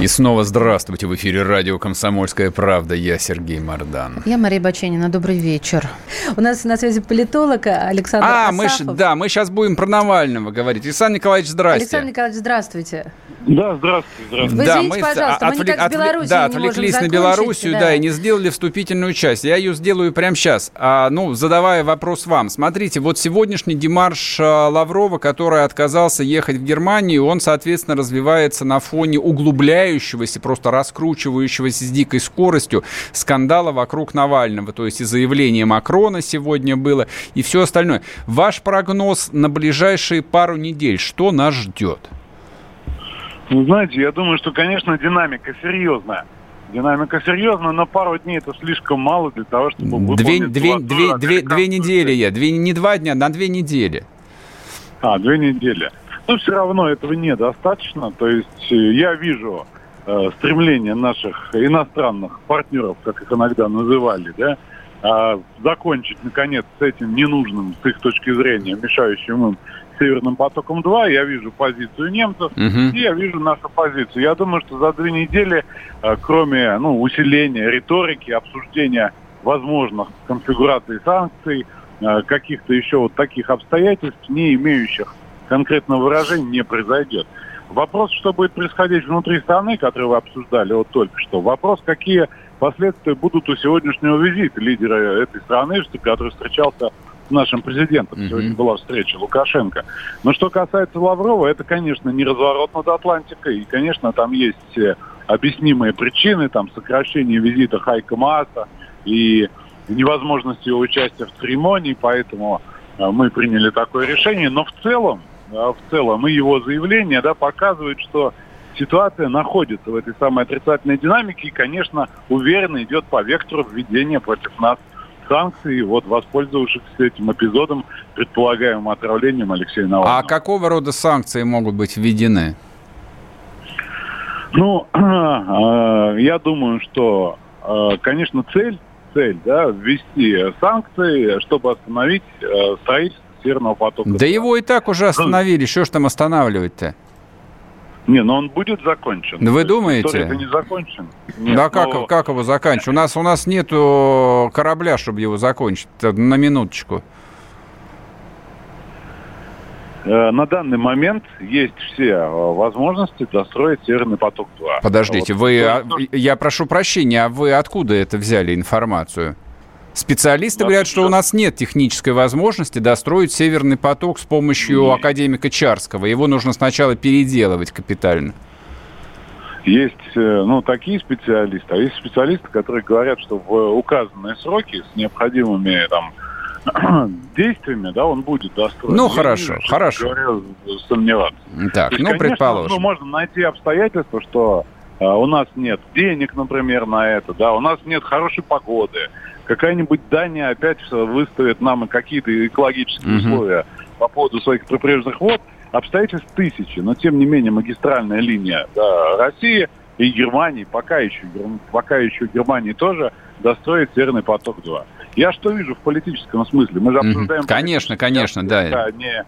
И снова здравствуйте. В эфире радио «Комсомольская правда». Я Сергей Мордан. Я Мария Баченина. Добрый вечер. У нас на связи политолог Александр А, Асафов. мы, ж- да, мы сейчас будем про Навального говорить. Александр Николаевич, здрасте. Александр Николаевич, здравствуйте. Да, здравствуйте, здравствуйте. Вы Да, извините, мы пожалуйста, мы отвлек- никак с отвлек- Белоруссией да, не можем отвлеклись на закончить, Белоруссию, да. да. и не сделали вступительную часть. Я ее сделаю прямо сейчас. А, ну, задавая вопрос вам. Смотрите, вот сегодняшний демарш а, Лаврова, который отказался ехать в Германию, он, соответственно, развивается на фоне углубляющегося, просто раскручивающегося с дикой скоростью скандала вокруг Навального. То есть и заявление Макрона сегодня было, и все остальное. Ваш прогноз на ближайшие пару недель, что нас ждет? Ну, знаете, я думаю, что, конечно, динамика серьезная. Динамика серьезная, но пару дней это слишком мало для того, чтобы Две, две, две, две, две недели я. Две, не два дня, на две недели. А, две недели. Но все равно этого недостаточно. То есть э, я вижу э, стремление наших иностранных партнеров, как их иногда называли, да, а, закончить, наконец, с этим ненужным, с их точки зрения, мешающим им Северным потоком-2. Я вижу позицию немцев, Мгм. И я вижу нашу позицию. Я думаю, что за две недели, э, кроме ну, усиления риторики, обсуждения возможных конфигураций санкций, э, каких-то еще вот таких обстоятельств, не имеющих конкретного выражения, не произойдет. Вопрос, что будет происходить внутри страны, который вы обсуждали вот только что. Вопрос, какие последствия будут у сегодняшнего визита лидера этой страны, который встречался с нашим президентом. Мгм. Сегодня была встреча Лукашенко. Но что касается Лаврова, это, конечно, не разворот над Атлантикой. И, конечно, там есть объяснимые причины, там сокращение визита Хайка Мааса и невозможность его участия в церемонии, поэтому э, мы приняли такое решение. Но в целом, в целом и его заявление да, показывает, что ситуация находится в этой самой отрицательной динамике и, конечно, уверенно идет по вектору введения против нас санкций, вот воспользовавшись этим эпизодом, предполагаемым отравлением Алексея Навального. А какого рода санкции могут быть введены? Ну, э, я думаю, что, э, конечно, цель, цель, да, ввести санкции, чтобы остановить э, строительство Северного потока. Да его и так уже остановили. Что ж там останавливать-то? Не, но он будет закончен. Да вы думаете? история-то не закончен. Нет, да как, но- как его заканчивать? У нас, у нас нету корабля, чтобы его закончить. Это На минуточку. Э, На данный момент есть все э, возможности достроить Северный поток-2. Подождите, Вот. вы, а, я прошу прощения, а вы откуда это взяли информацию? Специалисты говорят, что у нас нет технической возможности достроить Северный поток с помощью Нет. академика Чарского. Его нужно сначала переделывать капитально. Есть э, ну, такие специалисты, а есть специалисты, которые говорят, что в указанные сроки с необходимыми там, действиями да, он будет достроен. Ну, Я хорошо, вижу, хорошо. говоря, сомневаться. Так, есть, ну, конечно, предположим. Ну, можно найти обстоятельства, что э, у нас нет денег, например, на это, да, у нас нет хорошей погоды. Какая-нибудь Дания опять выставит нам какие-то экологические Мгм. условия по поводу своих прибрежных вод. Обстоятельств тысячи, но тем не менее магистральная линия да, России и Германии, пока еще, пока еще Германии тоже достроить Северный поток-2. Я что вижу в политическом смысле? Мы же обсуждаем... Конечно, конечно, да. Да, не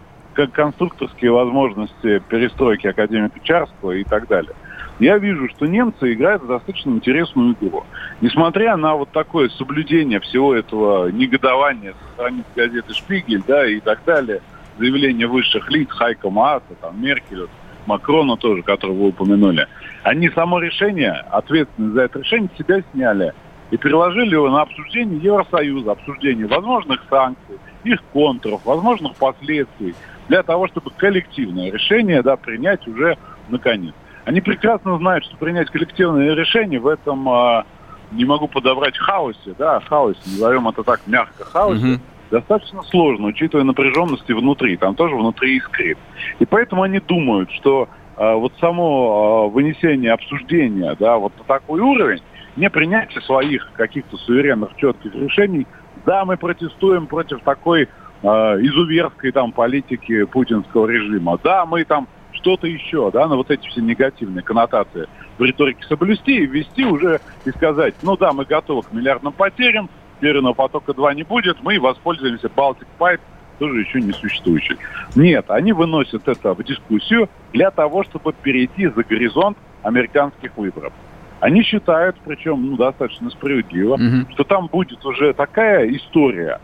конструкторские возможности перестройки академика Чарского и так далее. Я вижу, что немцы играют достаточно интересную игру. Несмотря на вот такое соблюдение всего этого негодования со стороны газеты «Шпигель», да, и так далее, заявления высших лиц, Хайка Мааса, там, Меркель, Макрона тоже, которого вы упомянули, они само решение, ответственность за это решение себя сняли и переложили его на обсуждение Евросоюза, обсуждение возможных санкций, их контров, возможных последствий, для того, чтобы коллективное решение да, принять уже наконец. Они прекрасно знают, что принять коллективное решение в этом, а, не могу подобрать хаосе, да, хаосе, назовем это так мягко, хаосе, Мгм. достаточно сложно, учитывая напряженности внутри, там тоже внутри искрит. И поэтому они думают, что э, вот само э, вынесение обсуждения, да, вот на такой уровень, не принятие своих каких-то суверенных четких решений. Да, мы протестуем против такой э, изуверской там политики путинского режима. Да, мы там что-то еще, да, на вот эти все негативные коннотации в риторике соблюсти и ввести уже и сказать, ну да, мы готовы к миллиардным потерям, Северного потока-2 не будет, мы воспользуемся Baltic Pipe, тоже еще не существующий. Нет, они выносят это в дискуссию для того, чтобы перейти за горизонт американских выборов. Они считают, причем ну, достаточно справедливо, mm-hmm. что там будет уже такая история,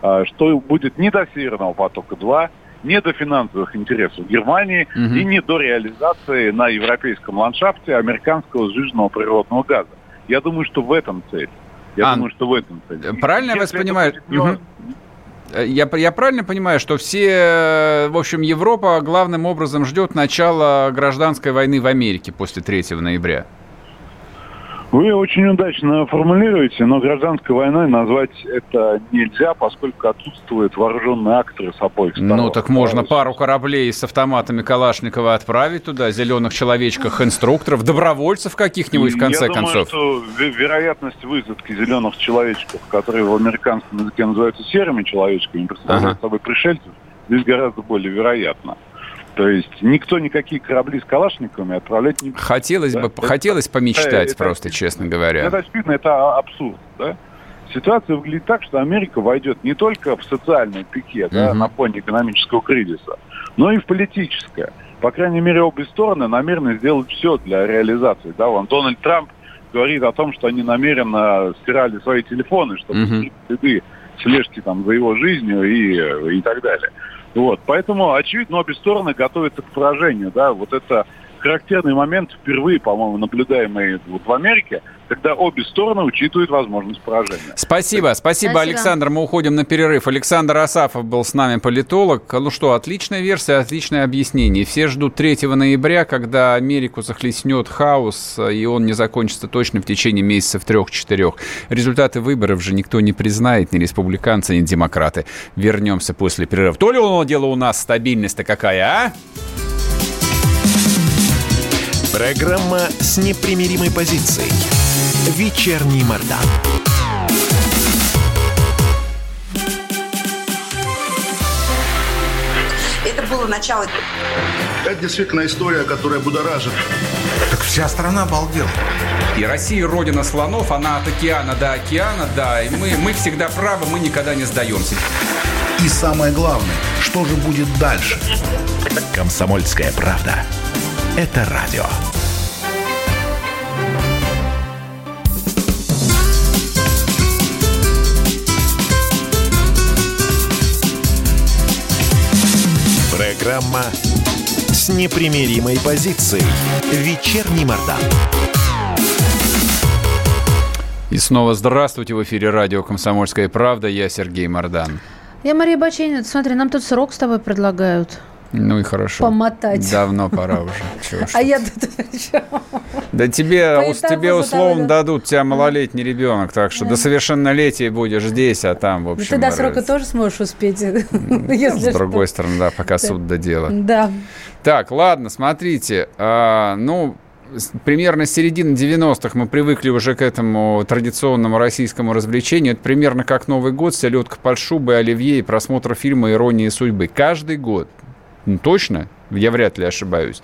а, что будет не до Северного потока-2, не до финансовых интересов Германии угу. и не до реализации на европейском ландшафте американского сжиженного природного газа. Я думаю, что в этом цель. Я а, думаю, что в этом цель. Правильно я вас понимаю? Угу. Я, я правильно понимаю, что все, в общем, Европа главным образом ждет начала гражданской войны в Америке после 3 ноября? Вы очень удачно формулируете, но гражданской войной назвать это нельзя, поскольку отсутствуют вооруженные акторы с обоих сторон. Ну, так можно пару кораблей с автоматами Калашникова отправить туда, зеленых человечках, инструкторов, добровольцев каких-нибудь, в конце Я концов. думаю, что вероятность высадки зеленых человечков, которые в американском языке называются серыми человечками, представляют ага. собой пришельцев, здесь гораздо более вероятно. То есть никто никакие корабли с калашниковыми отправлять не будет. Хотелось да? бы, это, хотелось помечтать это, просто, это, честно говоря. Это очевидно, это абсурд, да? Ситуация выглядит так, что Америка войдет не только в социальное пике, угу. да, на фоне экономического кризиса, но и в политическое. По крайней мере, обе стороны намерены сделать все для реализации. Да? Вон Дональд Трамп говорит о том, что они намеренно стирали свои телефоны, чтобы угу. следы слежки там за его жизнью и, и так далее. Вот, поэтому, очевидно, обе стороны готовятся к поражению, да, вот это характерный момент, впервые, по-моему, наблюдаемый вот в Америке, когда обе стороны учитывают возможность поражения. Спасибо, спасибо, спасибо, Александр. Мы уходим на перерыв. Александр Асафов был с нами, политолог. Ну что, отличная версия, отличное объяснение. Все ждут 3 ноября, когда Америку захлестнет хаос, и он не закончится точно в течение месяцев трех-четырех. Результаты выборов же никто не признает, ни республиканцы, ни демократы. Вернемся после перерыва. То ли оно дело у нас стабильность-то какая, а? Программа с непримиримой позицией. Вечерний Мордан. Это было начало. Это действительно история, которая будоражит. Так вся страна обалдела. И Россия родина слонов, она от океана до океана, да. И мы, мы всегда правы, мы никогда не сдаемся. И самое главное, что же будет дальше? Комсомольская правда. Это радио. Программа с непримиримой позицией. Вечерний Мордан. И снова здравствуйте. В эфире радио «Комсомольская правда». Я Сергей Мордан. Я Мария Баченина. Смотри, нам тут срок с тобой предлагают. Ну и хорошо. Помотать. Давно пора уже. Чего, а я тут Да тебе, тебе условно дадут тебя малолетний ребенок, так что до совершеннолетия будешь здесь, а там, в общем... Ты до срока тоже сможешь успеть, С другой стороны, да, пока суд додело. Да. Так, ладно, смотрите. А, ну, примерно с середины 90-х мы привыкли уже к этому традиционному российскому развлечению. Это примерно как Новый год, селедка под шубой, оливье и просмотр фильма «Ирония судьбы». Каждый год ну, точно, я вряд ли ошибаюсь.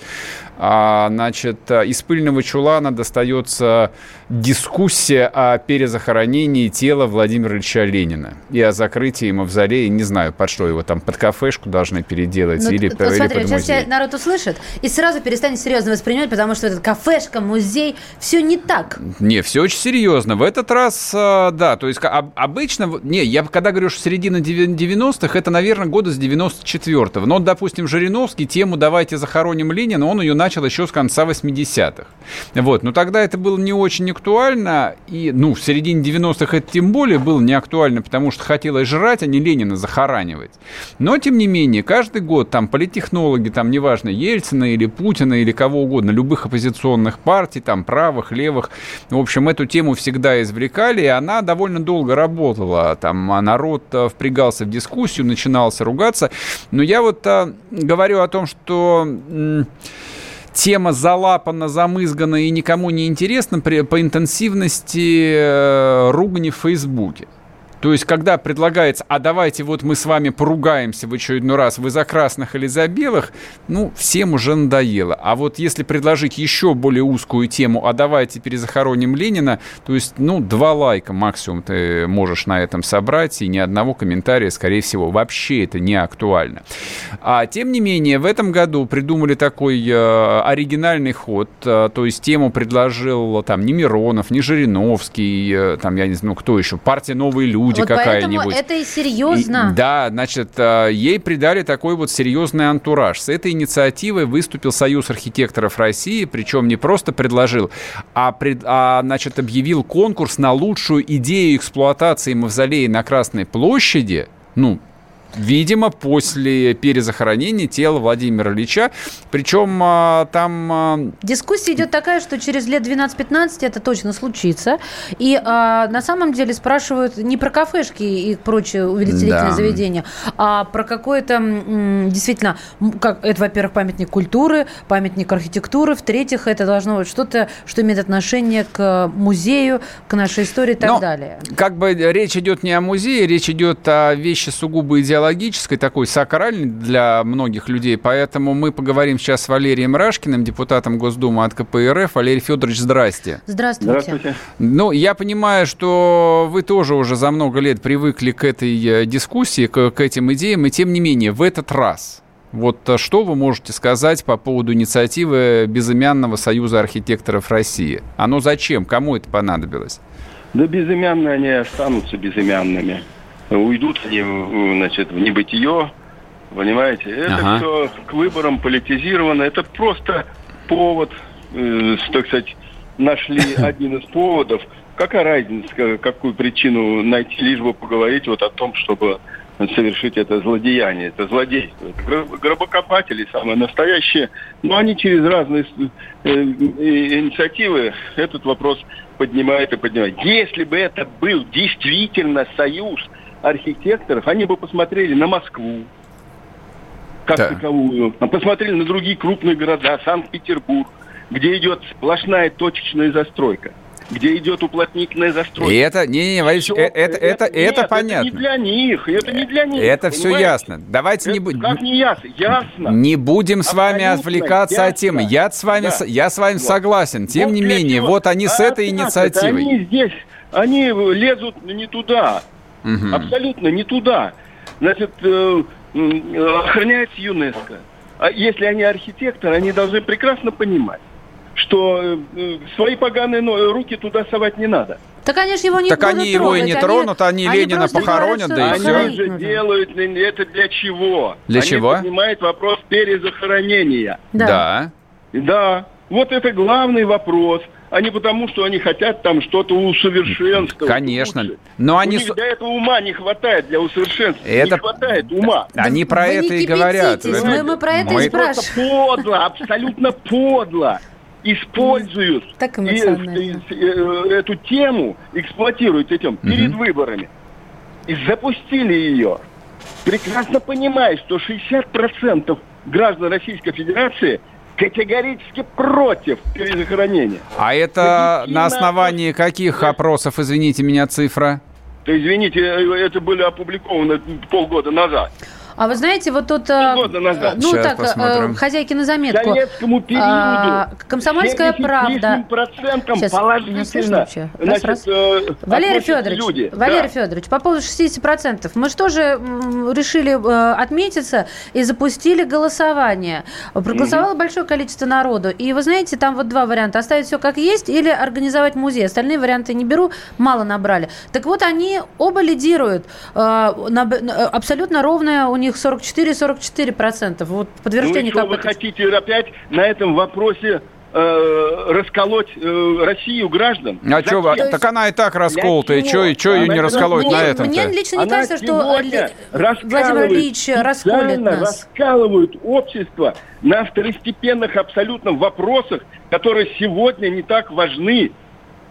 А, значит, из пыльного чулана достается дискуссия о перезахоронении тела Владимира Ильича Ленина и о закрытии мавзолея. Не знаю, под что его там, под кафешку должны переделать ну, или, или смотри, под сейчас народ услышит и сразу перестанет серьезно воспринимать, потому что этот кафешка, музей, все не так. Не, все очень серьезно. В этот раз, а, да, то есть обычно, не, я когда говорю, что середина 90-х, это, наверное, года с 94-го. Но, допустим, Жириновский тему «Давайте захороним Ленина», он ее начал еще с конца 80-х. Вот, но тогда это было не очень актуально, и, ну, в середине 90-х это тем более было не актуально, потому что хотелось жрать, а не Ленина захоранивать. Но, тем не менее, каждый год там политтехнологи, там, неважно, Ельцина или Путина или кого угодно, любых оппозиционных партий, там, правых, левых, в общем, эту тему всегда извлекали, и она довольно долго работала. Там а народ э, впрягался в дискуссию, начинался ругаться. Но я вот а, говорю о том, что тема залапана, замызгана и никому не интересна при, по интенсивности э, ругани в Фейсбуке. То есть, когда предлагается, а давайте вот мы с вами поругаемся в очередной раз, вы за красных или за белых, ну, всем уже надоело. А вот если предложить еще более узкую тему, а давайте перезахороним Ленина, то есть, ну, два лайка максимум ты можешь на этом собрать, и ни одного комментария, скорее всего, вообще это не актуально. А тем не менее, в этом году придумали такой э, оригинальный ход, э, то есть тему предложил там не Миронов, не Жириновский, э, там, я не знаю, кто еще, партия «Новые люди», вот какая-нибудь. Это и серьезно. И, да, значит, э, ей придали такой вот серьезный антураж. С этой инициативой выступил Союз архитекторов России, причем не просто предложил, а, пред, а значит, объявил конкурс на лучшую идею эксплуатации мавзолея на Красной площади. Ну, Видимо, после перезахоронения тела Владимира Ильича. Причем а, там... А... Дискуссия идет такая, что через лет 12-15 это точно случится. И а, на самом деле спрашивают не про кафешки и прочие увеличительные да. заведения, а про какое-то действительно... Как, это, во-первых, памятник культуры, памятник архитектуры. В-третьих, это должно быть что-то, что имеет отношение к музею, к нашей истории и так Но, далее. Как бы речь идет не о музее, речь идет о вещи сугубо идеологической идеологической, такой сакральной для многих людей, поэтому мы поговорим сейчас с Валерием Рашкиным, депутатом Госдумы от КПРФ. Валерий Федорович, здрасте. Здравствуйте. Здравствуйте. Ну, я понимаю, что вы тоже уже за много лет привыкли к этой э, дискуссии, к, к этим идеям, и тем не менее, в этот раз вот э, что вы можете сказать по поводу инициативы Безымянного союза архитекторов России? Оно зачем? Кому это понадобилось? Да безымянные они останутся безымянными уйдут они, значит, в небытие, понимаете? Это ага. все к выборам политизировано, это просто повод, э, так сказать, нашли один из поводов. Какая разница, какую причину найти, лишь бы поговорить вот о том, чтобы совершить это злодеяние, это злодейство. Это гробокопатели самые настоящие, но они через разные э, инициативы этот вопрос поднимают и поднимают. Если бы это был действительно союз архитекторов, они бы посмотрели на Москву, как да. таковую, посмотрели на другие крупные города, Санкт-Петербург, где идет сплошная точечная застройка где идет уплотнительная застройка. И это, не, не, Борис, это, это, это, это, нет, это понятно. Это не для них, это не для них. Это все ясно. Давайте это не будем. Как не ясно? Ясно. Не будем с вами отвлекаться ясно. от темы. Я с вами, да. я с вами вот. согласен. Тем вот не менее, чего? вот они а с этой инициативой. Они здесь, они лезут не туда. Угу. Абсолютно не туда. Значит, э, охраняется ЮНЕСКО. А если они архитекторы, они должны прекрасно понимать, что э, свои поганые руки туда совать не надо. Так они же его не Так они его и не тронут, они, они Ленина похоронят, да и все. Они же делают это для чего? Для они чего? поднимают вопрос перезахоронения. Да. Да. Да. Вот это главный вопрос – а не потому, что они хотят там что-то усовершенствовать. Конечно. Лучше. Но они... У них для этого ума не хватает, для усовершенствования. Это... Не хватает ума. Они про это и говорят. Мы, мы про это мы... и спрашиваем. подло, абсолютно подло используют так и, и, и, эту тему, эксплуатируют этим угу. перед выборами. И запустили ее. Прекрасно понимая, что 60% граждан Российской Федерации – категорически против перезахоронения. А это на основании каких опросов, извините меня, цифра? Да извините, э, это были опубликованы полгода назад. А вы знаете, вот тут... Э, назад. Ну Сейчас так, э, посмотрим. хозяйки на заметку. Советскому периоду а, комсомольская правда. Сейчас, положительно. Значит, раз, раз. Э, Валерий Федорович, люди. Валерий да. Федорович, по поводу 60%. Мы что же решили э, отметиться и запустили голосование. Проголосовало угу. большое количество народу. И вы знаете, там вот два варианта. Оставить все как есть или организовать музей. Остальные варианты не беру, мало набрали. Так вот, они оба лидируют. Э, на, абсолютно ровная у них них 44-44 процентов. Вот подтверждение ну, что вы хотите опять на этом вопросе э, расколоть э, Россию граждан. А что, есть... так она и так расколотая, что ее не расколоть мне, на этом -то? Мне лично не она кажется, что Владимир Ильич расколет нас. раскалывают общество на второстепенных абсолютно вопросах, которые сегодня не так важны.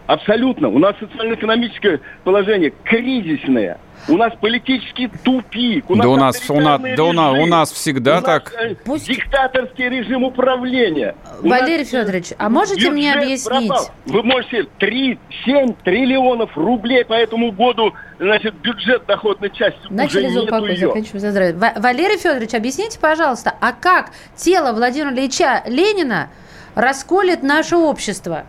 Абсолютно. У нас социально-экономическое положение кризисное. У нас политический тупик. У да, нас у нас, у нас, да у нас, у нас всегда у так. Нас, э, Пусть... Диктаторский режим управления. Валерий нас, Федорович, а можете мне объяснить? Пропал. Вы можете 3, 7 триллионов рублей по этому году, значит, бюджет доходной части Начали уже нету ее. заканчиваем за здравие. Валерий Федорович, объясните, пожалуйста, а как тело Владимира Ильича Ленина расколет наше общество?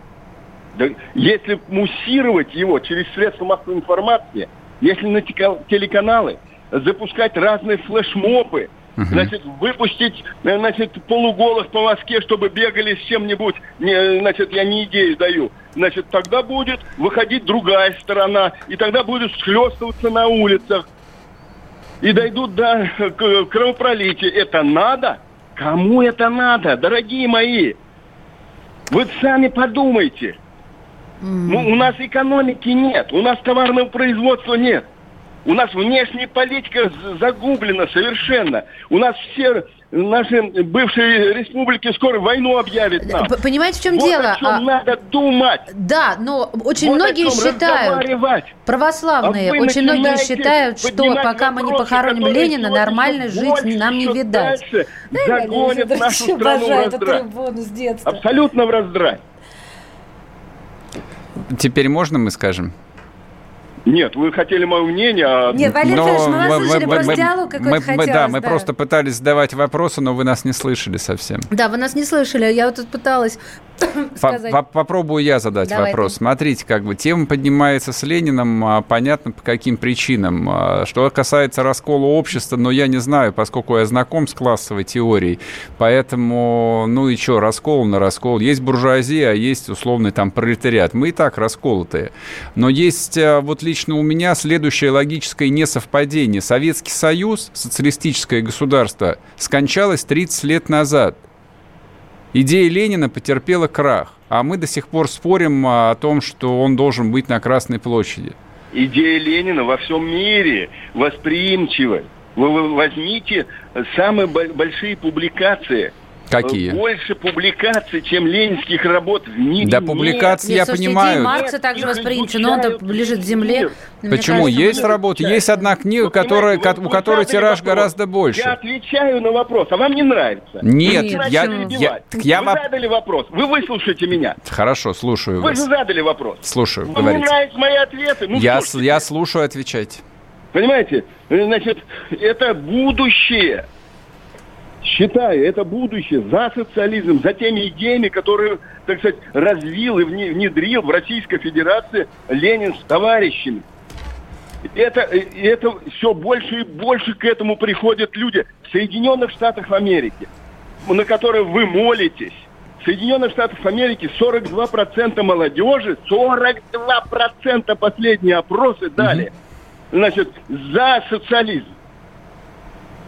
Да, если муссировать его через средства массовой информации, если на телеканалы запускать разные флешмобы, uh значит, выпустить, э, значит, полуголых по Москве, чтобы бегали с чем-нибудь, не, значит, я не идею даю, значит, тогда будет выходить другая сторона, и тогда будет схлестываться на улицах, и дойдут до кровопролития. Это надо? Кому это надо, дорогие мои? Вы сами подумайте. Mm. У нас экономики нет, у нас товарного производства нет. У нас внешняя политика загублена совершенно. У нас все наши бывшие республики скоро войну объявят нам. Понимаете, в чем вот дело? о чем а... надо думать. Да, но очень вот многие считают, православные, а очень многие считают, что пока мы не похороним Ленина, нормально жить нам не видать. Загонят нашу страну в раздрай. Абсолютно в раздрай. Теперь можно мы скажем? Нет, вы хотели мое мнение. А... Нет, Валерий но мы вас слышали, мы, просто мы, диалог какой-то мы, хотелось, Да, мы просто пытались задавать вопросы, но вы нас не слышали совсем. Да, вы нас не слышали. Я вот тут пыталась сказать. Попробую я задать Давай вопрос. Ты. Смотрите, как бы тема поднимается с Лениным, а, понятно по каким причинам. А, что касается раскола общества, но я не знаю, поскольку я знаком с классовой теорией, поэтому, ну и что, раскол на раскол. Есть буржуазия, а есть условный там пролетариат. Мы и так расколотые. Но есть а, вот лично у меня следующее логическое несовпадение. Советский Союз, социалистическое государство, скончалось 30 лет назад – Идея Ленина потерпела крах, а мы до сих пор спорим о том, что он должен быть на Красной площади. Идея Ленина во всем мире восприимчива. Вы возьмите самые большие публикации – Какие? Больше публикаций, чем ленинских работ в мире. Да, публикации я слушайте, понимаю. Маркса также восприняты, но он лежит в земле. Почему? Кажется, есть работа, есть одна книга, которая, вы, у которой тираж вопрос. гораздо больше. Я отвечаю на вопрос, а вам не нравится? Нет, Нет я, я, я... Вы задали вопрос, вы выслушайте меня. Хорошо, слушаю вы вас. Вы же задали вопрос. Слушаю, Вам говорите. не нравятся мои ответы? Ну, я, я слушаю, отвечать. Понимаете, значит, это будущее считаю, это будущее за социализм, за теми идеями, которые, так сказать, развил и внедрил в Российской Федерации Ленин с товарищами. Это, это все больше и больше к этому приходят люди в Соединенных Штатах Америки, на которые вы молитесь. В Соединенных Штатах Америки 42% молодежи, 42% последние опросы дали, значит, за социализм.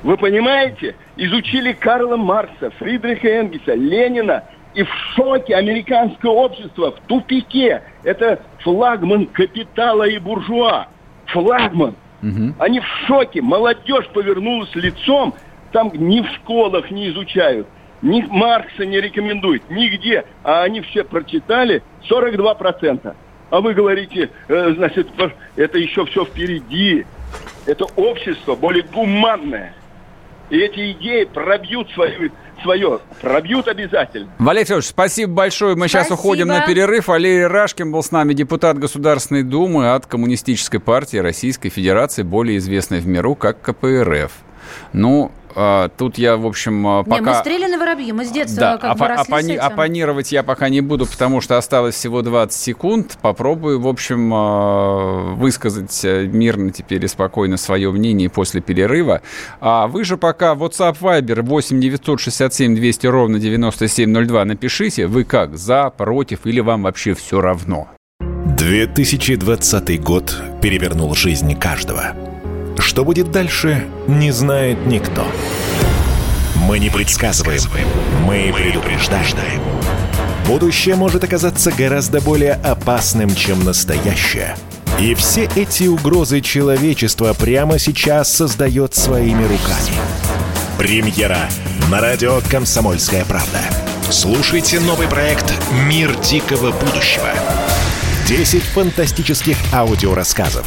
Вы понимаете? Изучили Карла Маркса, Фридриха Энгельса, Ленина, и в шоке американское общество, в тупике. Это флагман капитала и буржуа. Флагман. Угу. Они в шоке. Молодежь повернулась лицом. Там ни в школах не изучают. Ни Маркса не рекомендуют. Нигде. А они все прочитали 42%. А вы говорите, э, значит, это еще все впереди. Это общество более гуманное. И эти идеи пробьют свою, свое, пробьют обязательно. Валерий Федорович, спасибо большое. Мы спасибо. сейчас уходим на перерыв. Валерий Рашкин был с нами, депутат Государственной Думы от Коммунистической партии Российской Федерации, более известной в миру как КПРФ. Ну, а, тут я, в общем, пока... Не, мы стреляны воробьи, мы с детства да, как оппо- бы оппони- Оппонировать я пока не буду, потому что осталось всего 20 секунд. Попробую, в общем, а, высказать э, мирно теперь и спокойно свое мнение после перерыва. А вы же пока WhatsApp Viber 8 967 200 ровно 9702 напишите, вы как, за, против или вам вообще все равно? 2020 год перевернул жизнь каждого. Что будет дальше, не знает никто. Мы не предсказываем, мы предупреждаем. Будущее может оказаться гораздо более опасным, чем настоящее. И все эти угрозы человечества прямо сейчас создает своими руками. Премьера на радио «Комсомольская правда». Слушайте новый проект «Мир дикого будущего». 10 фантастических аудиорассказов.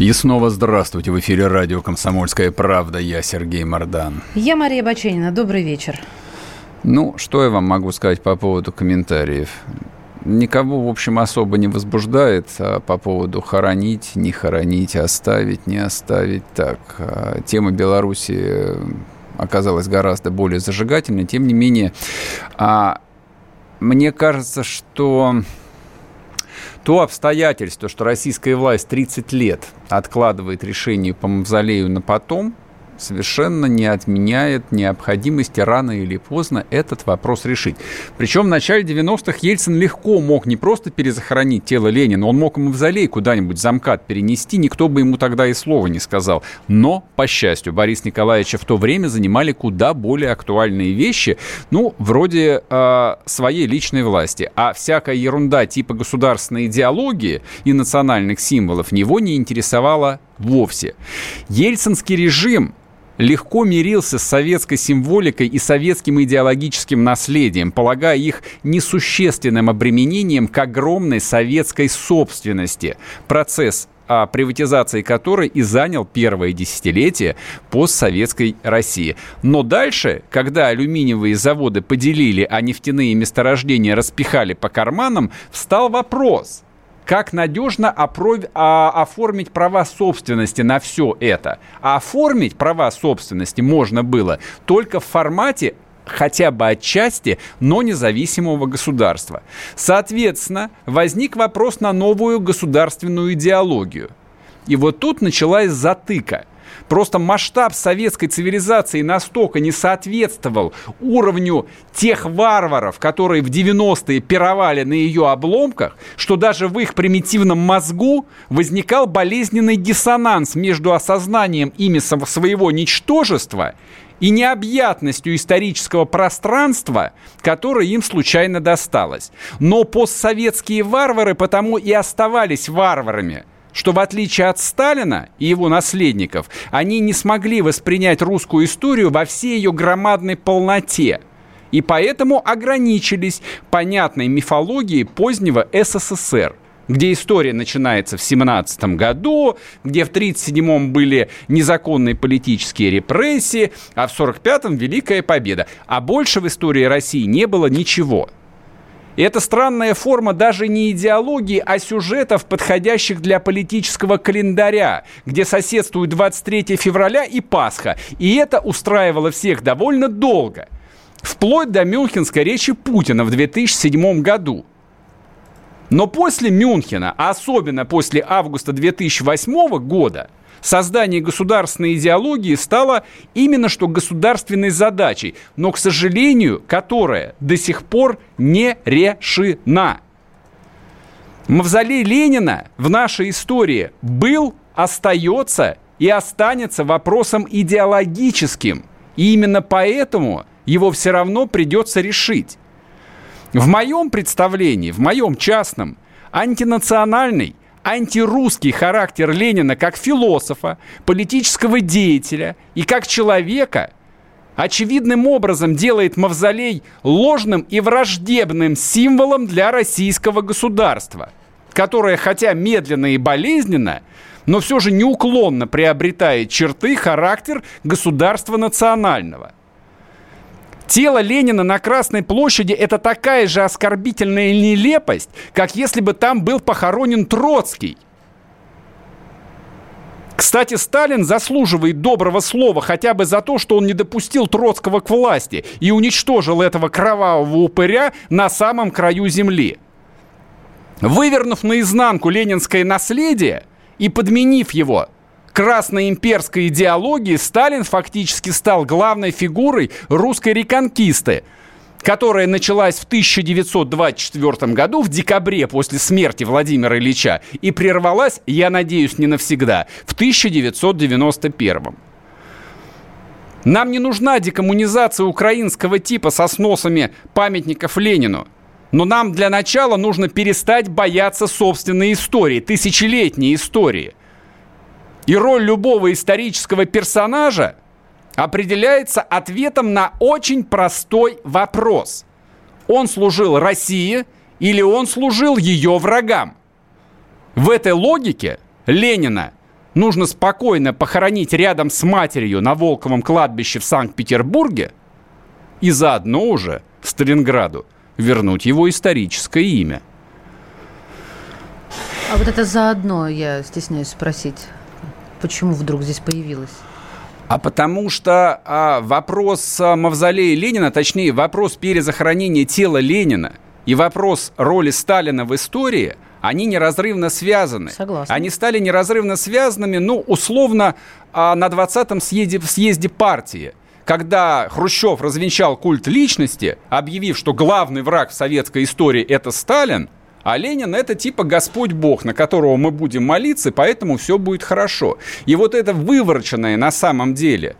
И снова здравствуйте. В эфире радио «Комсомольская правда». Я Сергей Мордан. Я Мария Баченина. Добрый вечер. Ну, что я вам могу сказать по поводу комментариев? Никого, в общем, особо не возбуждает а по поводу хоронить, не хоронить, оставить, не оставить. Так, а тема Беларуси оказалась гораздо более зажигательной. Тем не менее, а, мне кажется, что то обстоятельство, что российская власть 30 лет откладывает решение по мавзолею на потом, совершенно не отменяет необходимости рано или поздно этот вопрос решить. Причем в начале 90-х Ельцин легко мог не просто перезахоронить тело Ленина, он мог и мавзолей куда-нибудь замкат перенести, никто бы ему тогда и слова не сказал. Но, по счастью, Борис Николаевича в то время занимали куда более актуальные вещи, ну, вроде э, своей личной власти. А всякая ерунда типа государственной идеологии и национальных символов него не интересовала вовсе. Ельцинский режим легко мирился с советской символикой и советским идеологическим наследием, полагая их несущественным обременением к огромной советской собственности. Процесс о приватизации которой и занял первое десятилетие постсоветской России. Но дальше, когда алюминиевые заводы поделили, а нефтяные месторождения распихали по карманам, встал вопрос – как надежно а, оформить права собственности на все это. А оформить права собственности можно было только в формате хотя бы отчасти, но независимого государства. Соответственно, возник вопрос на новую государственную идеологию. И вот тут началась затыка – Просто масштаб советской цивилизации настолько не соответствовал уровню тех варваров, которые в 90-е пировали на ее обломках, что даже в их примитивном мозгу возникал болезненный диссонанс между осознанием ими своего ничтожества и необъятностью исторического пространства, которое им случайно досталось. Но постсоветские варвары потому и оставались варварами – что в отличие от Сталина и его наследников, они не смогли воспринять русскую историю во всей ее громадной полноте и поэтому ограничились понятной мифологией позднего СССР где история начинается в 17 году, где в 37-м были незаконные политические репрессии, а в 45-м Великая Победа. А больше в истории России не было ничего. И это странная форма даже не идеологии, а сюжетов, подходящих для политического календаря, где соседствуют 23 февраля и Пасха. И это устраивало всех довольно долго. Вплоть до Мюнхенской речи Путина в 2007 году. Но после Мюнхена, а особенно после августа 2008 года, создание государственной идеологии стало именно что государственной задачей, но, к сожалению, которая до сих пор не решена. Мавзолей Ленина в нашей истории был, остается и останется вопросом идеологическим. И именно поэтому его все равно придется решить. В моем представлении, в моем частном, антинациональный антирусский характер Ленина как философа, политического деятеля и как человека очевидным образом делает мавзолей ложным и враждебным символом для российского государства, которое, хотя медленно и болезненно, но все же неуклонно приобретает черты характер государства национального – Тело Ленина на Красной площади – это такая же оскорбительная нелепость, как если бы там был похоронен Троцкий. Кстати, Сталин заслуживает доброго слова хотя бы за то, что он не допустил Троцкого к власти и уничтожил этого кровавого упыря на самом краю земли. Вывернув наизнанку ленинское наследие и подменив его красной имперской идеологии Сталин фактически стал главной фигурой русской реконкисты, которая началась в 1924 году, в декабре после смерти Владимира Ильича, и прервалась, я надеюсь, не навсегда, в 1991. Нам не нужна декоммунизация украинского типа со сносами памятников Ленину. Но нам для начала нужно перестать бояться собственной истории, тысячелетней истории. И роль любого исторического персонажа определяется ответом на очень простой вопрос. Он служил России или он служил ее врагам? В этой логике Ленина нужно спокойно похоронить рядом с матерью на Волковом кладбище в Санкт-Петербурге и заодно уже Сталинграду вернуть его историческое имя. А вот это заодно, я стесняюсь спросить, почему вдруг здесь появилось? А потому что а, вопрос а, мавзолея Ленина, точнее вопрос перезахоронения тела Ленина и вопрос роли Сталина в истории, они неразрывно связаны. Согласна. Они стали неразрывно связанными, ну, условно, а, на 20-м съезде, съезде партии когда Хрущев развенчал культ личности, объявив, что главный враг в советской истории это Сталин, а Ленин это типа Господь Бог, на которого мы будем молиться, поэтому все будет хорошо. И вот это вывороченное на самом деле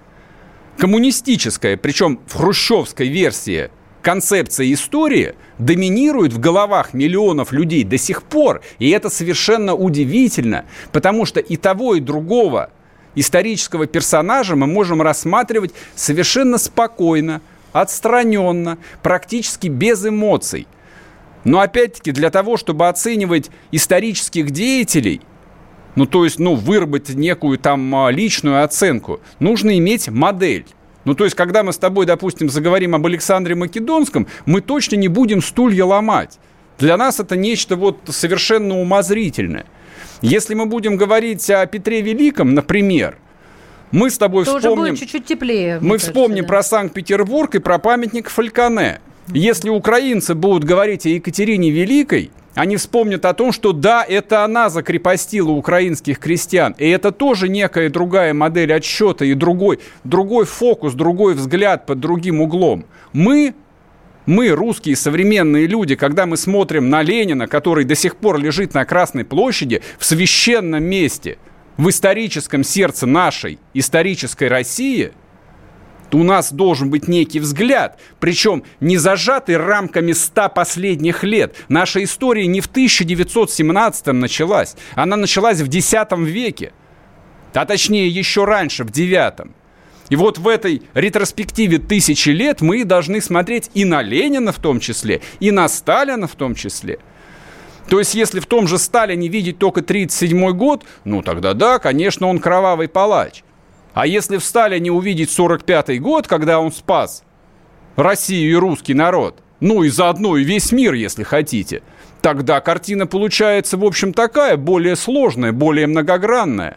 коммунистическое, причем в хрущевской версии концепция истории доминирует в головах миллионов людей до сих пор. И это совершенно удивительно, потому что и того, и другого исторического персонажа мы можем рассматривать совершенно спокойно, отстраненно, практически без эмоций. Но опять-таки для того, чтобы оценивать исторических деятелей, ну то есть, ну, выработать некую там а, личную оценку, нужно иметь модель. Ну, то есть, когда мы с тобой, допустим, заговорим об Александре Македонском, мы точно не будем стулья ломать. Для нас это нечто вот совершенно умозрительное. Если мы будем говорить о Петре Великом, например, мы с тобой То вспомним... Чуть-чуть теплее. Мы кажется, вспомним да. про Санкт-Петербург и про памятник Фальконе. Если украинцы будут говорить о Екатерине Великой, они вспомнят о том, что да, это она закрепостила украинских крестьян. И это тоже некая другая модель отсчета и другой, другой фокус, другой взгляд под другим углом. Мы мы, русские современные люди, когда мы смотрим на Ленина, который до сих пор лежит на Красной площади, в священном месте, в историческом сердце нашей исторической России – у нас должен быть некий взгляд, причем не зажатый рамками ста последних лет. Наша история не в 1917 началась, она началась в X веке, а точнее еще раньше, в IX. И вот в этой ретроспективе тысячи лет мы должны смотреть и на Ленина в том числе, и на Сталина в том числе. То есть, если в том же Сталине видеть только 1937 год, ну тогда да, конечно, он кровавый палач. А если в Сталине увидеть 45-й год, когда он спас Россию и русский народ, ну и заодно и весь мир, если хотите, тогда картина получается, в общем, такая, более сложная, более многогранная.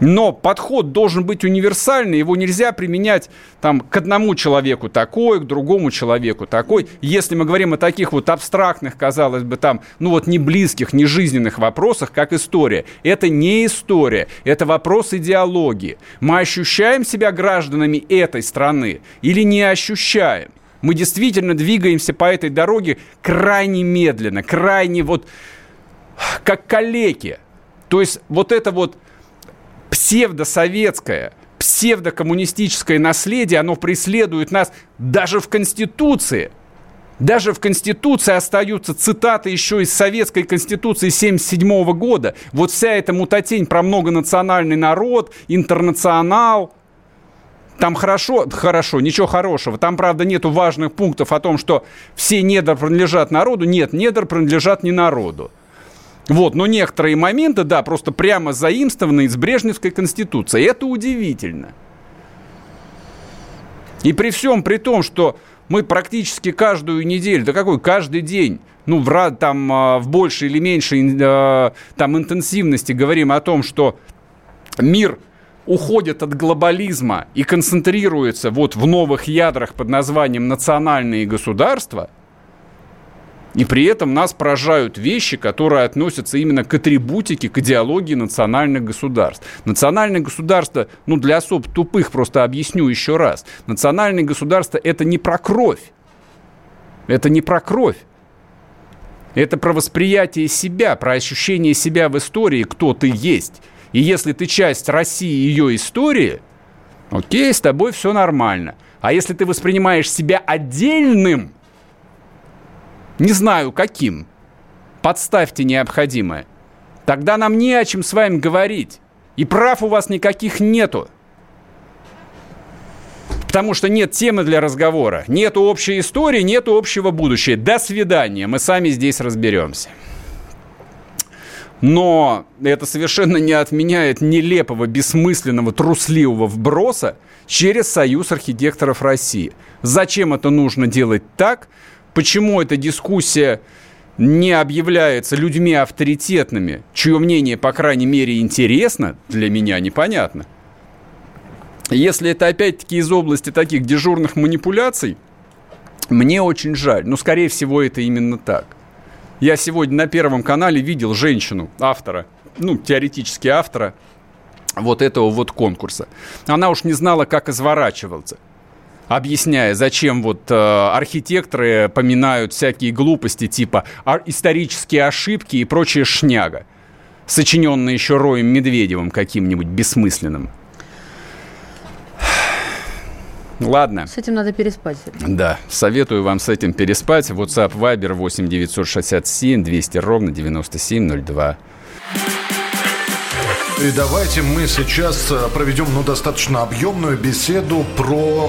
Но подход должен быть универсальный, его нельзя применять там, к одному человеку такой, к другому человеку такой. Если мы говорим о таких вот абстрактных, казалось бы, там, ну вот не близких, не жизненных вопросах, как история. Это не история, это вопрос идеологии. Мы ощущаем себя гражданами этой страны или не ощущаем? Мы действительно двигаемся по этой дороге крайне медленно, крайне вот как калеки. То есть вот это вот псевдосоветское, псевдокоммунистическое наследие, оно преследует нас даже в Конституции. Даже в Конституции остаются цитаты еще из Советской Конституции 1977 года. Вот вся эта мутатень про многонациональный народ, интернационал. Там хорошо, хорошо, ничего хорошего. Там, правда, нету важных пунктов о том, что все недр принадлежат народу. Нет, недр принадлежат не народу. Вот, но некоторые моменты, да, просто прямо заимствованы из Брежневской конституции. Это удивительно. И при всем при том, что мы практически каждую неделю, да какой, каждый день, ну, в, там, а, в большей или меньшей а, там, интенсивности говорим о том, что мир уходит от глобализма и концентрируется вот в новых ядрах под названием национальные государства – И при этом нас поражают вещи, которые относятся именно к атрибутике, к идеологии национальных государств. Национальное государство, ну для особ тупых просто объясню еще раз. Национальное государство это не про кровь. Это не про кровь. Это про восприятие себя, про ощущение себя в истории, кто ты есть. И если ты часть России и ее истории, окей, с тобой все нормально. А если ты воспринимаешь себя отдельным, не знаю каким, подставьте необходимое, тогда нам не о чем с вами говорить. И прав у вас никаких нету. Потому что нет темы для разговора. Нету общей истории, нету общего будущего. До свидания. Мы сами здесь разберемся. Но это совершенно не отменяет нелепого, бессмысленного, трусливого вброса через Союз архитекторов России. Зачем это нужно делать так? Почему эта дискуссия не объявляется людьми авторитетными, чье мнение, по крайней мере, интересно, для меня непонятно. Если это опять-таки из области таких дежурных манипуляций, мне очень жаль. Но, скорее всего, это именно так. Я сегодня на Первом канале видел женщину, автора, ну, теоретически автора вот этого вот конкурса. Она уж не знала, как изворачиваться объясняя, зачем вот э, архитекторы поминают всякие глупости типа исторические ошибки и прочая шняга, сочиненные еще Роем Медведевым каким-нибудь бессмысленным. Ладно. С этим надо переспать. Да, советую вам с этим переспать. WhatsApp Viber 8 967 200 ровно 9702. И давайте мы сейчас э, проведем ну, достаточно объемную беседу про